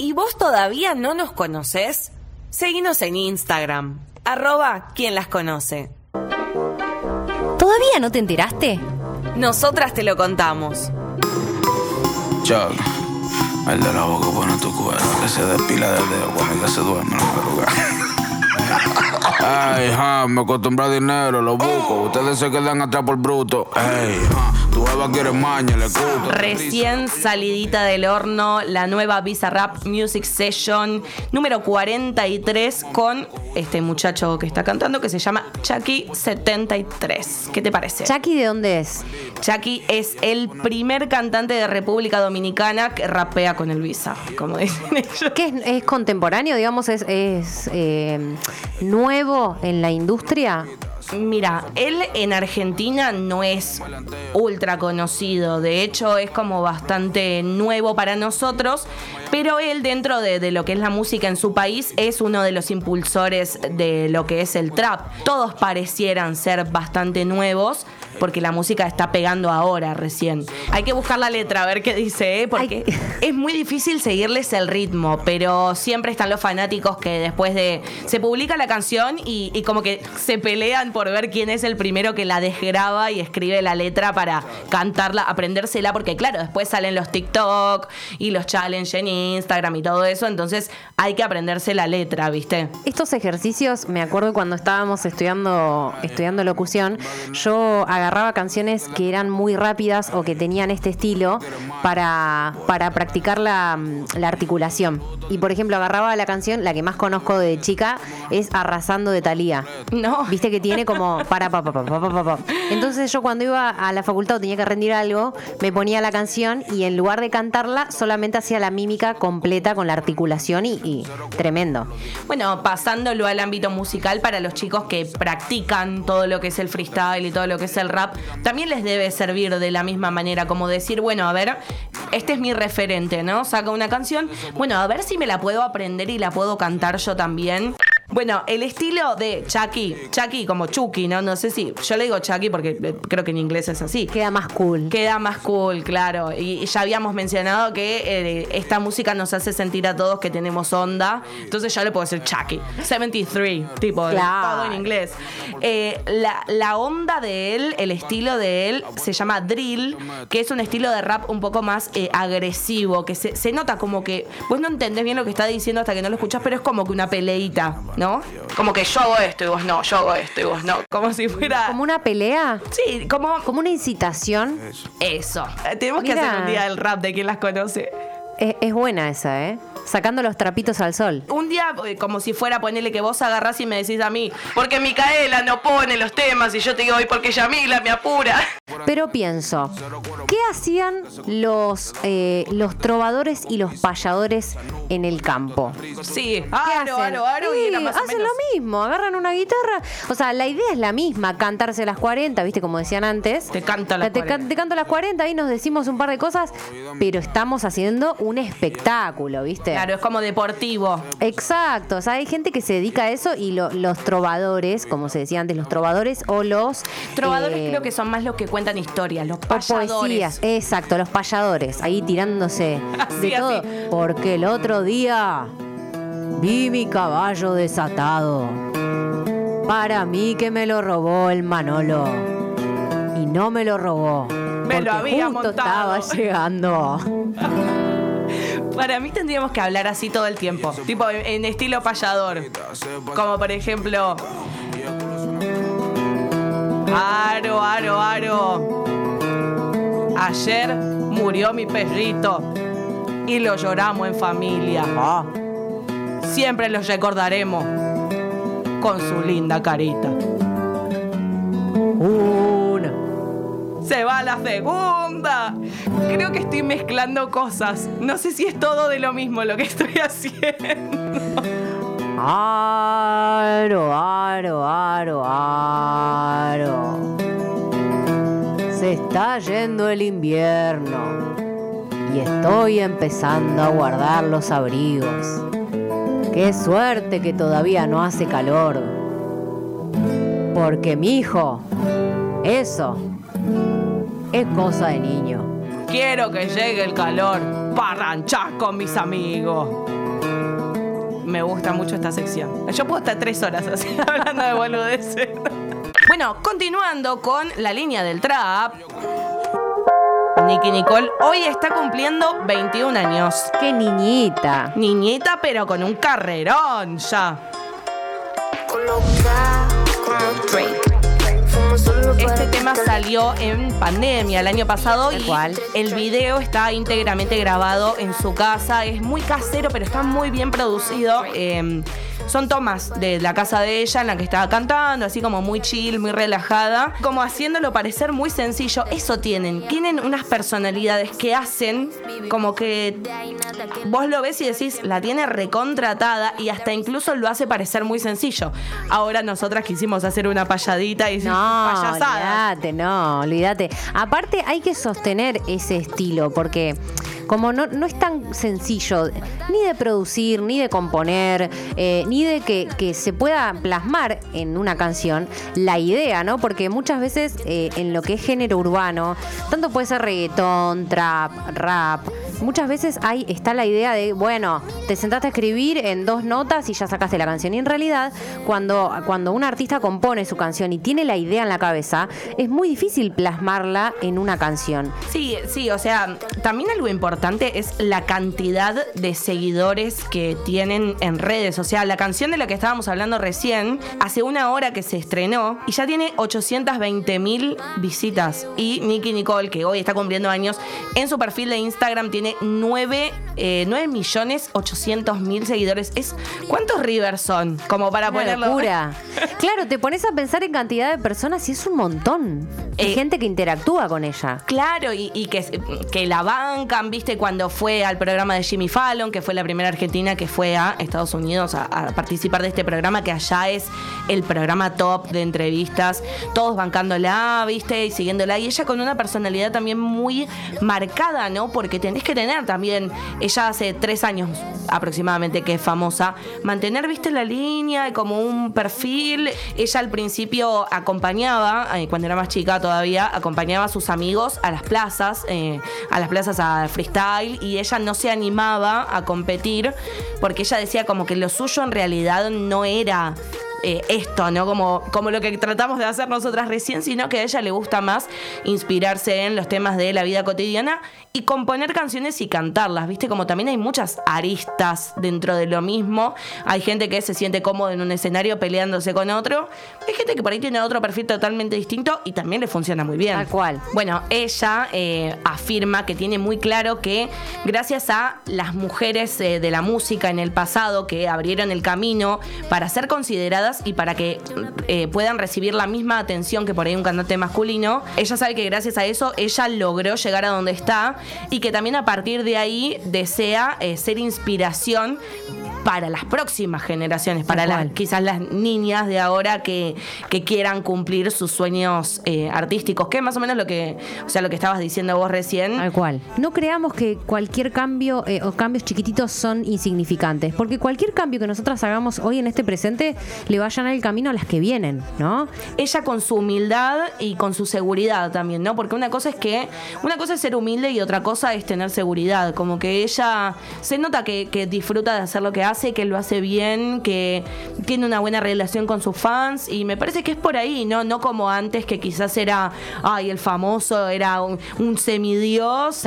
¿Y vos todavía no nos conoces? Seguinos en Instagram, arroba quien las conoce. ¿Todavía no te enteraste? Nosotras te lo contamos. Chuck, el de la boca pone tu cuero, que se despila del dedo cuando ya se duerme en la. Ay, ja, me acostumbro a dinero, lo busco. Ustedes se quedan atrás por bruto. Ey, ja, tu jeva quiere maña, le gusta. Recién salidita del horno, la nueva Visa Rap Music Session número 43 con este muchacho que está cantando que se llama Chucky73. ¿Qué te parece? ¿Chucky de dónde es? Chucky es el primer cantante de República Dominicana que rapea con el Visa, como dicen ellos. ¿Qué es, es contemporáneo, digamos? ¿Es, es, eh, nuevo en la industria? Mira, él en Argentina no es ultra conocido, de hecho es como bastante nuevo para nosotros, pero él dentro de, de, lo que es la música en su país es uno de los impulsores de lo que es el trap. Todos parecieran ser bastante nuevos. Porque la música está pegando ahora recién. Hay que buscar la letra, a ver qué dice, ¿eh? porque Ay. es muy difícil seguirles el ritmo, pero siempre están los fanáticos que después de. Se publica la canción y, y como que se pelean por ver quién es el primero que la desgraba y escribe la letra para cantarla, aprendérsela, porque claro, después salen los TikTok y los challenge en Instagram y todo eso, entonces hay que aprenderse la letra, ¿viste? Estos ejercicios, me acuerdo cuando estábamos estudiando, estudiando locución, yo agarraba canciones que eran muy rápidas o que tenían este estilo para, para practicar la, la articulación. Y por ejemplo, agarraba la canción, la que más conozco de chica, es Arrasando de Thalía. No. Viste que tiene como para pa pa pa pa pa pa, pa. Entonces yo cuando iba a la facultad o tenía que rendir algo, me ponía la canción y en lugar de cantarla solamente hacía la mímica completa con la articulación y, y tremendo. Bueno, pasándolo al ámbito musical para los chicos que practican todo lo que es el freestyle y todo lo que es el rap, también les debe servir de la misma manera, como decir, bueno, a ver, este es mi referente, ¿no? Saca una canción, bueno, a ver si me la puedo aprender y la puedo cantar yo también. Bueno, el estilo de Chucky, Chucky como Chucky, ¿no? No sé si, yo le digo Chucky porque eh, creo que en inglés es así. Queda más cool. Queda más cool, claro. Y ya habíamos mencionado que eh, esta música nos hace sentir a todos que tenemos onda. Entonces yo le puedo decir Chucky. 73, tipo, Claro. todo en inglés. Eh, la, la onda de él, el estilo de él, se llama drill, que es un estilo de rap un poco más eh, agresivo, que se, se nota como que vos no entendés bien lo que está diciendo hasta que no lo escuchás, pero es como que una peleita, ¿no? Como que yo hago esto y vos no, yo hago esto y vos no. Como si fuera... Como una pelea, Sí, como... como una incitación. Eso. Eh, Tenemos que hacer un día del rap de quien las conoce. Es, es buena esa, ¿eh? Sacando los trapitos al sol. Un día, eh, como si fuera ponerle que vos agarrás y me decís a mí, porque Micaela no pone los temas y yo te digo, y porque Yamila me apura. Pero pienso, ¿qué hacían los, eh, los trovadores y los payadores en el campo? Sí, ¿Qué aro, hacen? aro, aro, y era o hacen menos. lo mismo, agarran una guitarra. O sea, la idea es la misma, cantarse las 40, ¿viste? Como decían antes. Te canta las te, 40. te canto las 40 y nos decimos un par de cosas, pero estamos haciendo un espectáculo, ¿viste? Claro, es como deportivo. Exacto, o sea, hay gente que se dedica a eso y lo- los trovadores, como se decía antes, los trovadores o los... Trovadores eh, creo que son más los que cuentan historias, los o payadores. poesías, exacto, los payadores, ahí tirándose Así, de todo. así. Porque el otro día vi mi caballo desatado. Para mí que me lo robó el Manolo. Y no me lo robó. Me lo porque había justo montado. estaba llegando. Para mí tendríamos que hablar así todo el tiempo, tipo en, estilo payador. Como por ejemplo... Aro, aro, aro. Ayer murió mi perrito y lo lloramos en familia. Ah, Siempre los recordaremos con su linda carita. una. Se va la segunda. Creo que estoy mezclando cosas. No sé si es todo de lo mismo lo que estoy haciendo. Aro, aro, aro, aro. Se está yendo el invierno y estoy empezando a guardar los abrigos. Qué suerte que todavía no hace calor. Porque mi hijo, eso es cosa de niño. Quiero que llegue el calor. parranchás con mis amigos. Me gusta mucho esta sección. Yo puedo estar tres horas así hablando de boludeces. Bueno, continuando con la línea del trap. Nicky Nicole hoy está cumpliendo 21 años. ¡Qué niñita! Niñita, pero con un carrerón ya. Este tema salió en pandemia el año pasado y el video está íntegramente grabado en su casa. Es muy casero, pero está muy bien producido. Eh, son tomas de la casa de ella en la que estaba cantando, así como muy chill, muy relajada, como haciéndolo parecer muy sencillo. Eso tienen, tienen unas personalidades que hacen como que vos lo ves y decís, la tiene recontratada y hasta incluso lo hace parecer muy sencillo. Ahora nosotras quisimos hacer una payadita y no, payasada. Olvídate, no, olvídate. Aparte hay que sostener ese estilo porque como no, no es tan sencillo ni de producir, ni de componer, eh, ni de que, se pueda plasmar en una canción la idea, ¿no? Porque muchas veces eh, en lo que es género urbano, tanto puede ser reggaetón, trap, rap, muchas veces ahí está la idea de, bueno, te sentaste a escribir en dos notas y ya sacaste la canción. Y en realidad, cuando, cuando un artista compone su canción y tiene la idea en la cabeza, es muy difícil plasmarla en una canción. Sí, sí, o sea, también algo importante es la cantidad de seguidores que tienen en redes. O sea, la canción de la que estábamos hablando recién, hace una hora que se estrenó y ya tiene 820 mil visitas. Y Nicky Nicole, que hoy está cumpliendo años, en su perfil de Instagram tiene 9, eh, millones 800 mil seguidores. Es, ¿Cuántos Rivers son? Como para Una ponerlo. Locura. claro, te pones a pensar en cantidad de personas y es un montón. Hay eh, gente que interactúa con ella. Claro, y, que, que la bancan, viste, cuando fue al programa de Jimmy Fallon, que fue la primera argentina que fue a Estados Unidos a, participar de este programa, que allá es el programa top de entrevistas, todos bancándola, viste, y siguiéndola. Y ella con una personalidad también muy marcada, ¿no? Porque tenés que tener también, ella hace tres años aproximadamente que es famosa, mantener, viste, la línea y como un perfil. Ella al principio acompañaba, eh, cuando era más chica todavía, acompañaba a sus amigos a las plazas, eh, a las plazas a freestyle, y ella no se animaba a competir porque ella decía como que lo suyo en realidad no era eh, esto, ¿no? Como, como lo que tratamos de hacer nosotras recién, sino que a ella le gusta más inspirarse en los temas de la vida cotidiana y componer canciones y cantarlas, ¿viste? Como también hay muchas aristas dentro de lo mismo. Hay gente que se siente cómodo en un escenario peleándose con otro. Hay gente que por ahí tiene otro perfil totalmente distinto y también le funciona muy bien. Tal cual. Bueno, ella eh, afirma que tiene muy claro que gracias a las mujeres eh, de la música en el pasado que abrieron el camino para ser consideradas y para que eh, puedan recibir la misma atención que por ahí un cantante masculino, ella sabe que gracias a eso ella logró llegar a donde está y que también a partir de ahí desea eh, ser inspiración para las próximas generaciones, para las, quizás las niñas de ahora que, que quieran cumplir sus sueños eh, artísticos, que es más o menos lo que, o sea, lo que estabas diciendo vos recién. Tal cual. No creamos que cualquier cambio eh, o cambios chiquititos son insignificantes, porque cualquier cambio que nosotras hagamos hoy en este presente le va a llenar el camino a las que vienen, ¿no? Ella con su humildad y con su seguridad también, ¿no? Porque una cosa es que, una cosa es ser humilde y otra cosa es tener seguridad, como que ella se nota que, que disfruta de hacer lo que hace, que lo hace bien, que tiene una buena relación con sus fans y me parece que es por ahí, ¿no? No como antes que quizás era, ay, el famoso era un, semidios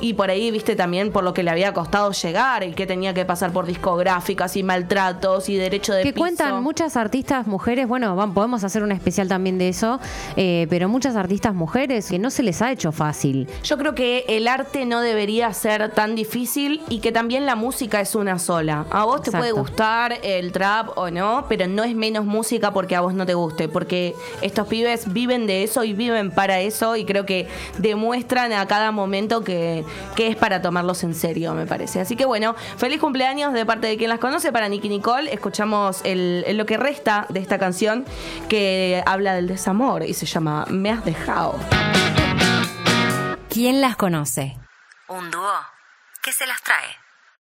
y, por ahí, viste, también por lo que le había costado llegar y que tenía que pasar por discográficas y maltratos y derecho de Que cuentan muchas artistas mujeres, bueno, podemos hacer un especial también de eso, eh, pero muchas artistas mujeres que no se les ha hecho fácil. Yo creo que el arte no debería ser tan difícil y que también la música es una sola. A vos te puede gustar el trap o no, pero no es menos música porque a vos no te guste, porque estos pibes viven de eso y viven para eso y creo que demuestran a cada momento que, que es para tomarlos en serio, me parece. Así que bueno, feliz cumpleaños de parte de quien las conoce para Nicky Nicole. Escuchamos el, lo que resta de esta canción que habla del desamor y se llama Me has dejado. ¿Quién las conoce? Un dúo que se las trae.